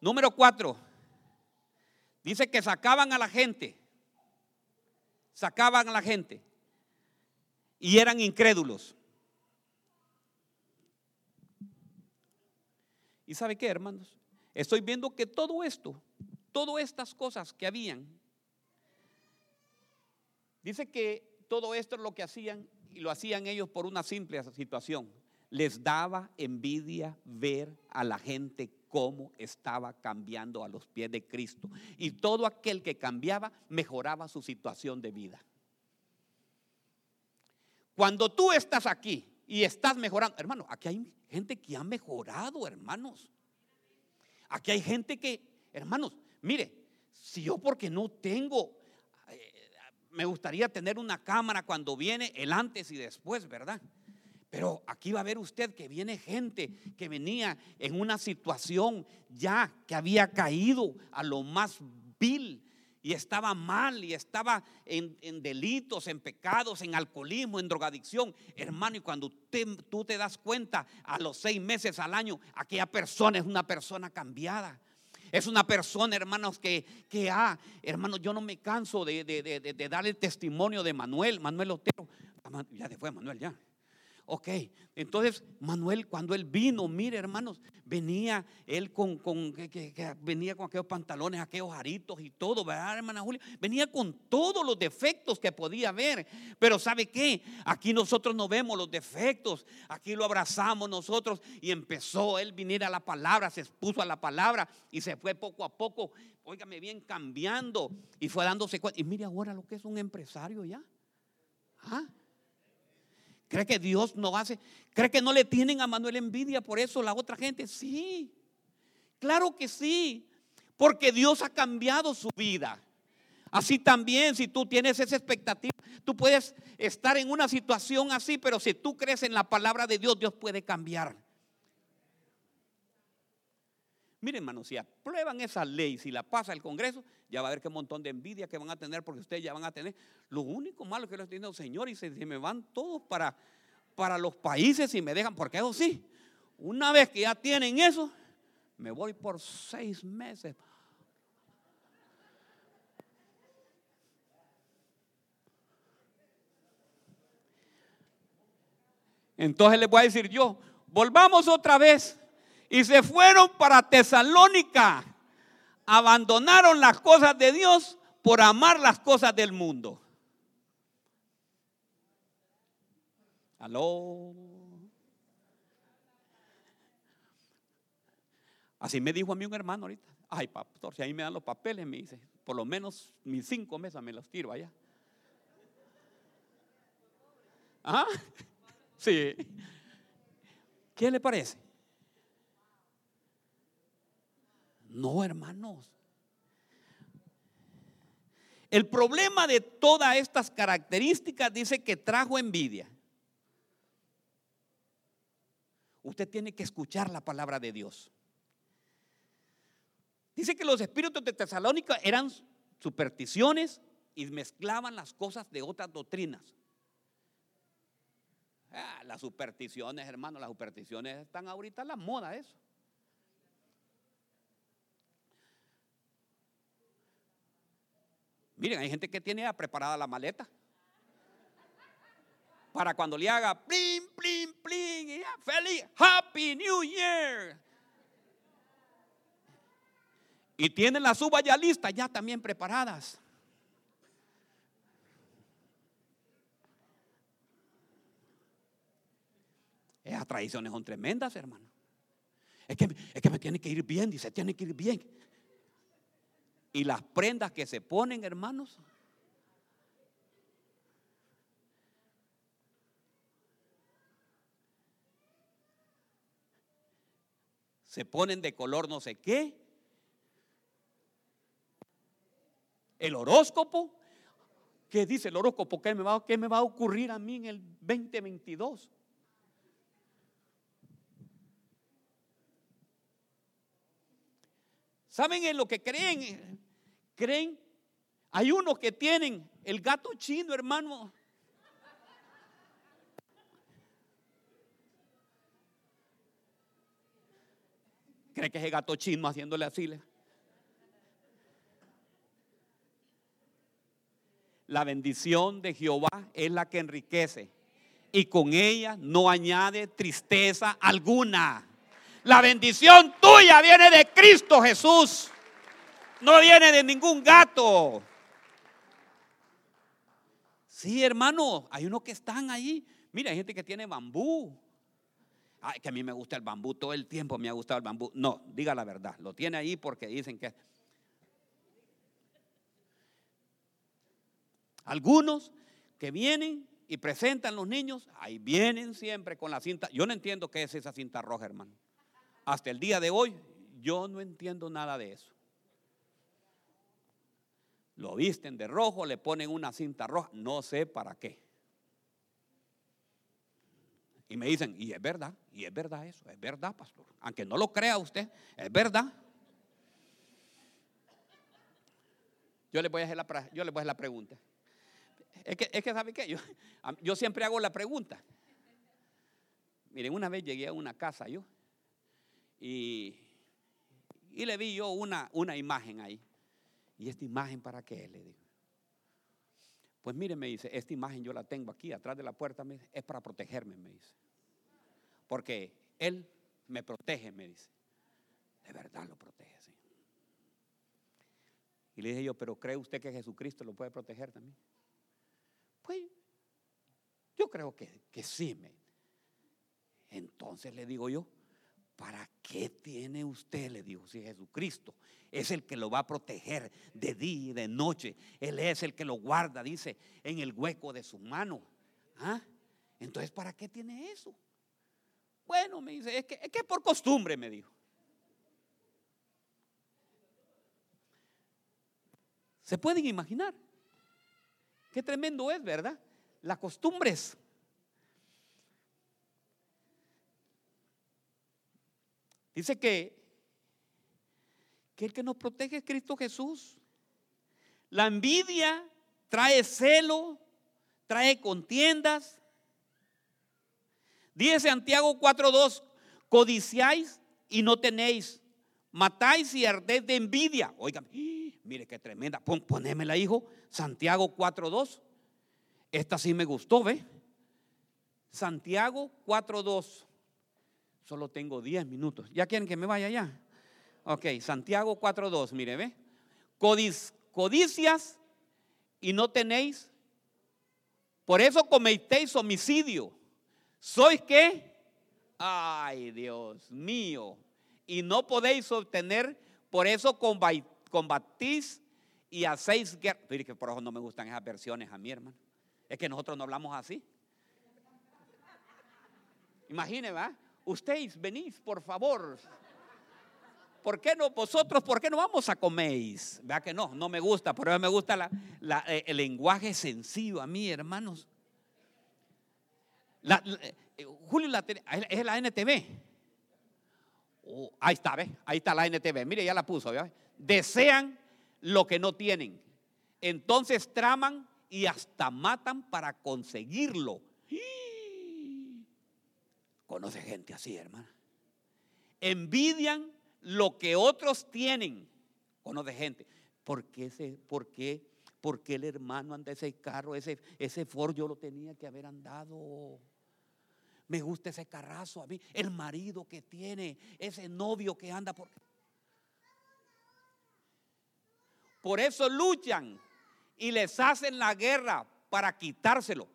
Número cuatro, dice que sacaban a la gente, sacaban a la gente y eran incrédulos. ¿Y sabe qué, hermanos? Estoy viendo que todo esto, todas estas cosas que habían, dice que todo esto es lo que hacían y lo hacían ellos por una simple situación. Les daba envidia ver a la gente cómo estaba cambiando a los pies de Cristo. Y todo aquel que cambiaba mejoraba su situación de vida. Cuando tú estás aquí y estás mejorando, hermano, aquí hay gente que ha mejorado, hermanos. Aquí hay gente que, hermanos, mire, si yo porque no tengo, eh, me gustaría tener una cámara cuando viene el antes y después, ¿verdad? Pero aquí va a ver usted que viene gente que venía en una situación ya que había caído a lo más vil, y estaba mal y estaba en, delitos, en pecados, en alcoholismo, en drogadicción. Hermano, y cuando tú te das cuenta a los seis meses al año, aquella persona es una persona cambiada. Es una persona, hermanos, que, que ha, hermanos, yo no me canso de, de, dar el testimonio de Manuel, Manuel Otero. Ya se fue Manuel, ya. Ok, entonces Manuel cuando él vino, mire hermanos, venía él con, con que, venía con aquellos pantalones, aquellos aritos y todo, ¿verdad, hermana Julia? Venía con todos los defectos que podía haber. Pero ¿sabe qué? Aquí nosotros no vemos los defectos, aquí lo abrazamos nosotros y empezó él venir a la palabra, se expuso a la palabra y se fue poco a poco, óigame bien, cambiando y fue dándose cuenta. Y mire ahora lo que es un empresario ya. ¿Ah? ¿Cree que Dios no hace? ¿Cree que no le tienen a Manuel envidia por eso la otra gente? Sí, claro que sí, porque Dios ha cambiado su vida. Así también, si tú tienes esa expectativa, tú puedes estar en una situación así, pero si tú crees en la palabra de Dios, Dios puede cambiar. Miren, hermanos, si aprueban esa ley, si la pasa el Congreso, ya va a haber qué montón de envidia que van a tener porque ustedes ya van a tener. Lo único malo que les estoy diciendo, Señor, y si me van todos para, para los países y me dejan, porque eso sí, una vez que ya tienen eso, me voy por seis meses. Entonces les voy a decir yo, volvamos otra vez. Y se fueron para Tesalónica abandonaron las cosas de Dios por amar las cosas del mundo. Aló. Así me dijo a mí un hermano ahorita. Ay, pastor, si ahí me dan los papeles, me dice, por lo menos mis cinco mesas me los tiro allá. ¿Ah? Sí. ¿Qué le parece? No, hermanos. El problema de todas estas características dice que trajo envidia. Usted tiene que escuchar la palabra de Dios. Dice que los espíritus de Tesalónica eran supersticiones y mezclaban las cosas de otras doctrinas. Ah, las supersticiones, hermano, las supersticiones están ahorita en la moda, eso. Miren, hay gente que tiene ya preparada la maleta. Para cuando le haga plin, plin, plin, y ya, feliz, happy New Year. Y tienen las uvas ya listas, ya también preparadas. Esas tradiciones son tremendas, hermano. Es que, es que me tiene que ir bien, dice, tiene que ir bien. Y las prendas que se ponen, hermanos, se ponen de color no sé qué. El horóscopo, ¿qué dice el horóscopo? ¿Qué me va, a ocurrir a mí en el 2022? ¿Saben en lo que creen? Creen. Hay unos que tienen el gato chino, hermano. ¿Cree que es el gato chino haciéndole así? La bendición de Jehová es la que enriquece y con ella no añade tristeza alguna. La bendición tuya viene de Cristo Jesús. No viene de ningún gato. Sí, hermano, hay unos que están ahí. Mira, hay gente que tiene bambú. Ay, que a mí me gusta el bambú, todo el tiempo me ha gustado el bambú. No, diga la verdad, lo tiene ahí porque dicen que... Algunos que vienen y presentan los niños, ahí vienen siempre con la cinta. Yo no entiendo qué es esa cinta roja, hermano. Hasta el día de hoy, yo no entiendo nada de eso. Lo visten de rojo, le ponen una cinta roja, no sé para qué. Y me dicen, y es verdad, y es verdad eso, es verdad, pastor. Aunque no lo crea usted, es verdad. Yo le voy a hacer la, yo le voy a hacer la pregunta. Es que, es que ¿sabe qué? Yo, yo siempre hago la pregunta. Miren, una vez llegué a una casa yo y, le vi yo una, una imagen ahí. ¿Y esta imagen para qué? Le digo. Pues mire, me dice, esta imagen yo la tengo aquí atrás de la puerta, me es para protegerme, me dice. Porque Él me protege, me dice. De verdad lo protege, sí. Y le dije yo, pero ¿cree usted que Jesucristo lo puede proteger también? Pues yo creo que, que sí, me. Entonces le digo yo, ¿Para qué tiene usted? Le dijo, si Jesucristo es el que lo va a proteger de día y de noche. Él es el que lo guarda, dice, en el hueco de su mano. ¿Ah? Entonces, ¿para qué tiene eso? Bueno, me dice, es que es que por costumbre, me dijo. ¿Se pueden imaginar? Qué tremendo es, ¿verdad? Las costumbres. Dice que, que el que nos protege es Cristo Jesús. La envidia trae celo, trae contiendas. Dice Santiago 4:2, codiciáis y no tenéis, matáis y ardéis de envidia. Oigan, mire qué tremenda, Pon, ponémela, hijo. Santiago 4:2. Esta sí me gustó, ¿ve? Santiago 4:2. Solo tengo 10 minutos. ¿Ya quieren que me vaya ya? Ok, Santiago 4.2, mire, ve. codicias y no tenéis. Por eso cometéis homicidio. ¿Sois qué? Ay, Dios mío. Y no podéis obtener, por eso combatís y hacéis guerra. Mire que por eso no me gustan esas versiones a mi hermano. Es que nosotros no hablamos así. Imagine, ¿va? Ustedes venís, por favor. ¿Por qué no vosotros, por qué no vamos a coméis? Vea que no, no me gusta, pero me gusta eh, el lenguaje sencillo a mí, hermanos. Eh, Julio es la NTV. Oh, ahí está, ¿ve? Ahí está la NTV. Mire, ya la puso. ¿ve? Desean lo que no tienen. Entonces traman y hasta matan para conseguirlo. Conoce gente así, hermano. Envidian lo que otros tienen. Conoce gente. ¿Por qué, se, por qué, porque el hermano anda ese carro, ese, ese Ford yo lo tenía que haber andado. Me gusta ese carrazo a mí, el marido que tiene, ese novio que anda por... Por eso luchan y les hacen la guerra para quitárselo.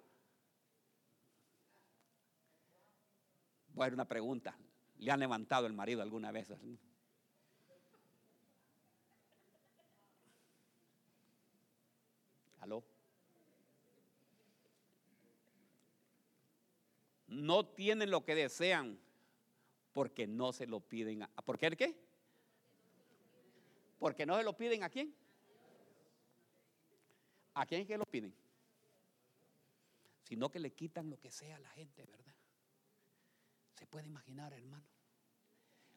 Voy a dar una pregunta. ¿Le han levantado el marido alguna vez? ¿Aló? No tienen lo que desean porque no se lo piden. A, ¿Por qué? ¿Qué? Porque no se lo piden a quién? ¿A quién es que lo piden? Sino que le quitan lo que sea a la gente, ¿verdad? Se puede imaginar, hermano.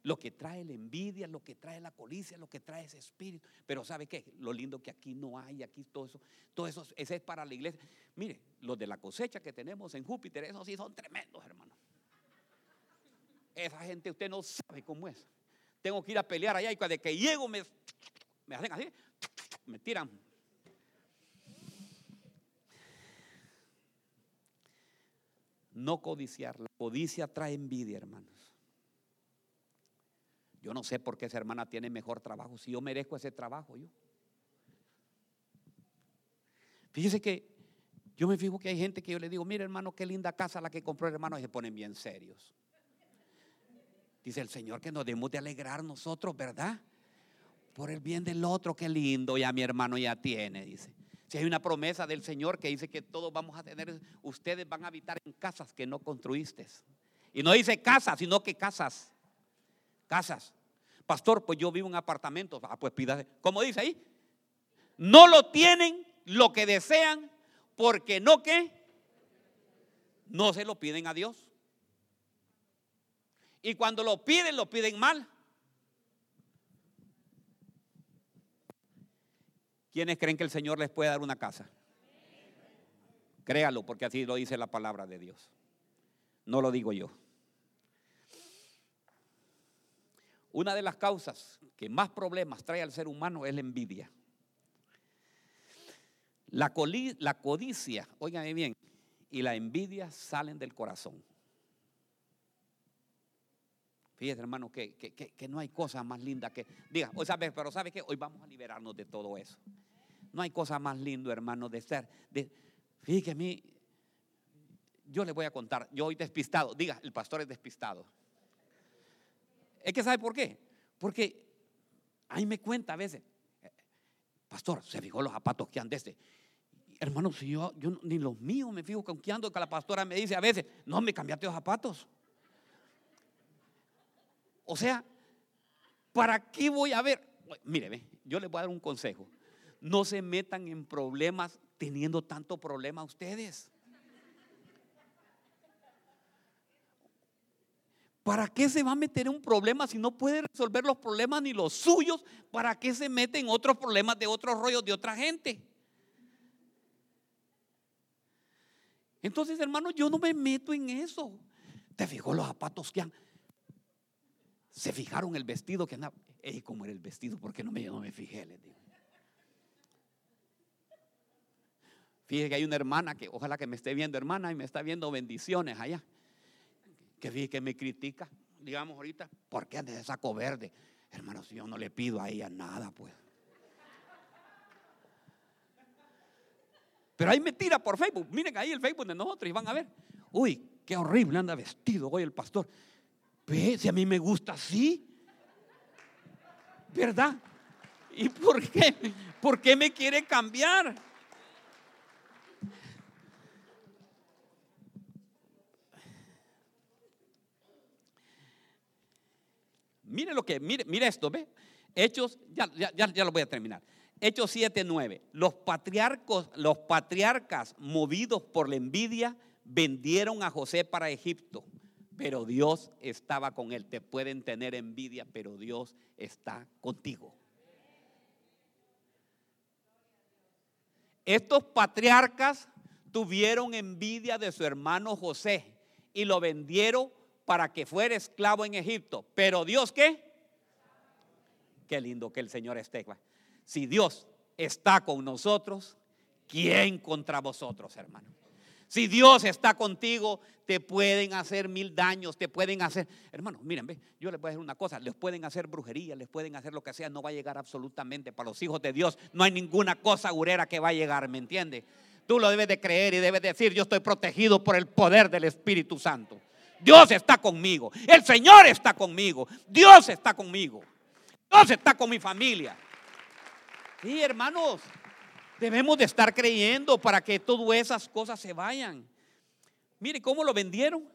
Lo que trae la envidia, lo que trae la colicia, lo que trae ese espíritu. Pero ¿sabe qué? Lo lindo que aquí no hay, aquí todo eso, todo eso, ese es para la iglesia. Mire, los de la cosecha que tenemos en Júpiter, esos sí son tremendos, hermano. Esa gente usted no sabe cómo es. Tengo que ir a pelear allá y cuando que llego me, me hacen así, me tiran no codiciar. La codicia trae envidia, hermanos. Yo no sé por qué esa hermana tiene mejor trabajo, si yo merezco ese trabajo yo. Fíjese que yo me fijo que hay gente que yo le digo, mire hermano, qué linda casa la que compró el hermano, y se ponen bien serios. Dice el Señor que nos debemos de alegrar nosotros, ¿verdad? Por el bien del otro, qué lindo, ya mi hermano ya tiene, dice. Si hay una promesa del Señor que dice que todos vamos a tener, ustedes van a habitar en casas que no construiste. Y no dice casas, sino que casas. Casas. Pastor, pues yo vivo en apartamentos. Ah, pues pídase. ¿Cómo dice ahí? No lo tienen lo que desean porque no que no se lo piden a Dios. Y cuando lo piden, lo piden mal. ¿Quiénes creen que el Señor les puede dar una casa? Créalo, porque así lo dice la palabra de Dios. No lo digo yo. Una de las causas que más problemas trae al ser humano es la envidia. La, codicia, óigame bien, y la envidia salen del corazón. Fíjese, hermano, que, que, no hay cosa más linda que. Diga, o sabe, pero ¿sabe qué? Hoy vamos a liberarnos de todo eso. No hay cosa más lindo, hermano, de ser. De, a mí, yo le voy a contar. Yo hoy despistado. Diga, el pastor es despistado. Es que, ¿sabe por qué? Porque ahí me cuenta a veces. Pastor, se fijó los zapatos que ande este. Hermano, si yo, yo ni los míos me fijo con que ando, que la pastora me dice a veces, no me cambiaste los zapatos. O sea, ¿para qué voy a ver? Mire, yo les voy a dar un consejo. No se metan en problemas teniendo tanto problema ustedes. ¿Para qué se va a meter en un problema si no puede resolver los problemas ni los suyos? ¿Para qué se mete en otros problemas de otros rollos de otra gente? Entonces, hermano, yo no me meto en eso. Te fijó los zapatos que han. Se fijaron el vestido que andaba. Ey, ¿cómo era el vestido? Porque no me, no me fijé, les digo. Fíjese que hay una hermana que, ojalá que me esté viendo, hermana, y me está viendo bendiciones allá. Que fíjese que me critica, digamos ahorita, ¿por qué ande de saco verde? Hermano, si yo no le pido a ella nada, pues. Pero ahí me tira por Facebook. Miren ahí el Facebook de nosotros y van a ver. Uy, qué horrible anda vestido hoy el pastor. Ve, si a mí me gusta así. ¿Verdad? ¿Y por qué? ¿Por qué me quiere cambiar? Mire lo que, mire, mire esto, ¿ve? Hechos, ya, ya, ya lo voy a terminar. Hechos 7, 9. Los patriarcos, los patriarcas movidos por la envidia vendieron a José para Egipto pero Dios estaba con él. Te pueden tener envidia, pero Dios está contigo. Estos patriarcas tuvieron envidia de su hermano José y lo vendieron para que fuera esclavo en Egipto. Pero Dios qué? Qué lindo que el Señor esté. Si Dios está con nosotros, ¿quién contra vosotros, hermano? Si Dios está contigo, te pueden hacer mil daños, te pueden hacer, hermano, miren, ve, yo les voy a decir una cosa, les pueden hacer brujería, les pueden hacer lo que sea, no va a llegar absolutamente para los hijos de Dios, no hay ninguna cosa gurera que va a llegar, ¿me entiende? Tú lo debes de creer y debes decir, yo estoy protegido por el poder del Espíritu Santo. Dios está conmigo, el Señor está conmigo, Dios está conmigo, Dios está con mi familia. Sí, hermanos, Debemos de estar creyendo para que todas esas cosas se vayan. Mire cómo lo vendieron.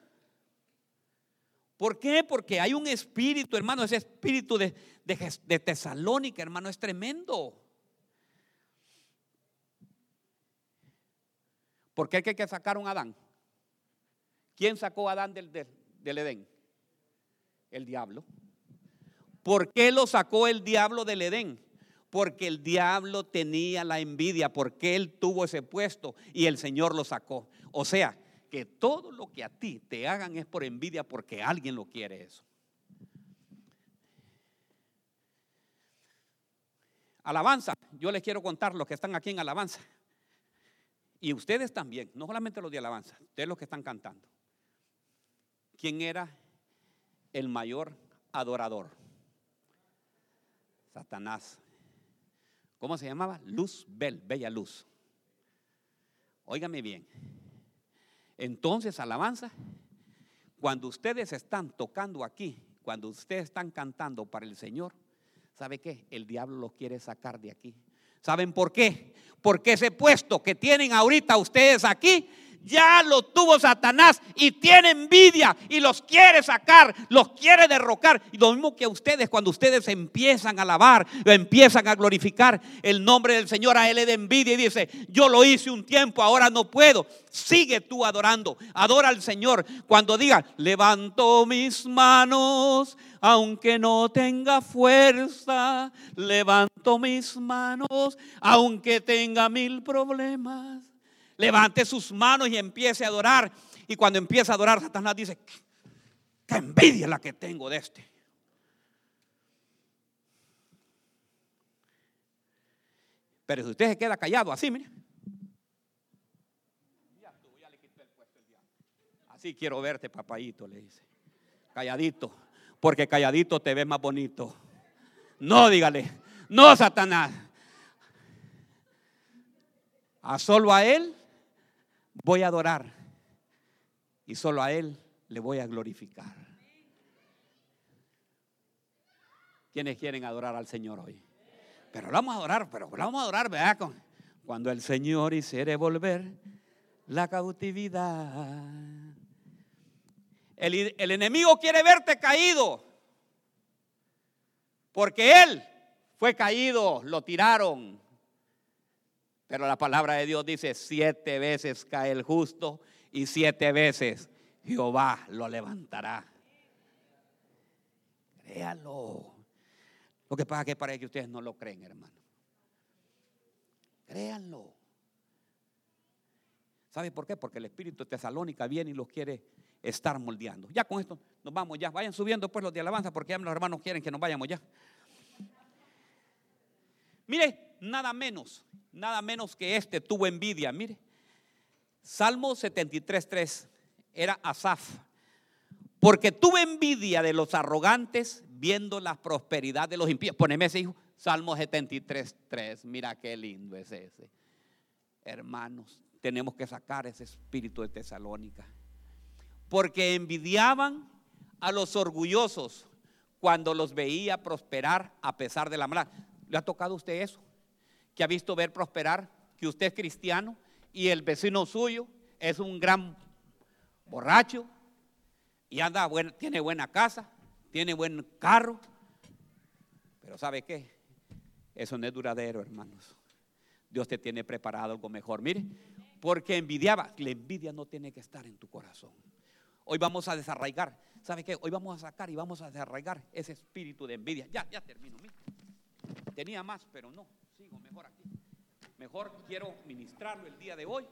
¿Por qué? Porque hay un espíritu, hermano, ese espíritu de, de, Tesalónica, hermano, es tremendo. ¿Por qué que sacar a Adán? ¿Quién sacó a Adán del, del Edén? El diablo. ¿Por qué lo sacó el diablo del Edén? Porque el diablo tenía la envidia, porque él tuvo ese puesto y el Señor lo sacó. O sea, que todo lo que a ti te hagan es por envidia porque alguien lo quiere eso. Alabanza, yo les quiero contar los que están aquí en alabanza. Y ustedes también, no solamente los de alabanza, ustedes los que están cantando. ¿Quién era el mayor adorador? Satanás. ¿Cómo se llamaba? Luz Bel, Bella Luz. Óigame bien. Entonces, alabanza, cuando ustedes están tocando aquí, cuando ustedes están cantando para el Señor, ¿sabe qué? El diablo los quiere sacar de aquí. ¿Saben por qué? Porque ese puesto que tienen ahorita ustedes aquí ya lo tuvo Satanás y tiene envidia y los quiere sacar, los quiere derrocar. Y lo mismo que ustedes, cuando ustedes empiezan a alabar, empiezan a glorificar el nombre del Señor, a Él le da envidia y dice, yo lo hice un tiempo, ahora no puedo. Sigue tú adorando, adora al Señor. Cuando diga, levanto mis manos, aunque no tenga fuerza, levanto mis manos, aunque tenga mil problemas levante sus manos y empiece a adorar. Y cuando empieza a adorar, Satanás dice, qué envidia la que tengo de este. Pero si usted se queda callado así, mire. Así quiero verte, papayito, le dice. Calladito, porque calladito te ves más bonito. No, dígale, no, Satanás. A solo a él voy a adorar y solo a Él le voy a glorificar. ¿Quiénes quieren adorar al Señor hoy? Pero vamos a adorar, pero vamos a adorar, ¿verdad? Cuando el Señor hiciere volver la cautividad. El, el enemigo quiere verte caído, porque Él fue caído, lo tiraron, pero la palabra de Dios dice, siete veces cae el justo y siete veces Jehová lo levantará. Créalo. Lo que pasa es que parece que ustedes no lo creen, hermano. Créanlo. ¿Sabe por qué? Porque el espíritu de Tesalónica viene y los quiere estar moldeando. Ya con esto nos vamos ya. Vayan subiendo pues los de alabanza porque ya los hermanos quieren que nos vayamos ya. Mire, nada menos nada menos que este tuvo envidia. Mire, Salmo 73.3 era Asaf. Porque tuve envidia de los arrogantes viendo la prosperidad de los impíos. Poneme ese hijo. Salmo 73.3. Mira qué lindo es ese. Hermanos, tenemos que sacar ese espíritu de Tesalónica. Porque envidiaban a los orgullosos cuando los veía prosperar a pesar de la maldad. ¿Le ha tocado usted eso? Que ha visto ver prosperar, que usted es cristiano y el vecino suyo es un gran borracho y anda tiene buena casa, tiene buen carro, pero ¿sabe qué? Eso no es duradero, hermanos. Dios te tiene preparado algo mejor. Mire, porque envidiaba, la envidia no tiene que estar en tu corazón. Hoy vamos a desarraigar. ¿Sabe qué? Hoy vamos a sacar y vamos a desarraigar ese espíritu de envidia. Ya, ya termino. Tenía más, pero no mejor aquí. Mejor quiero ministrarlo el día de hoy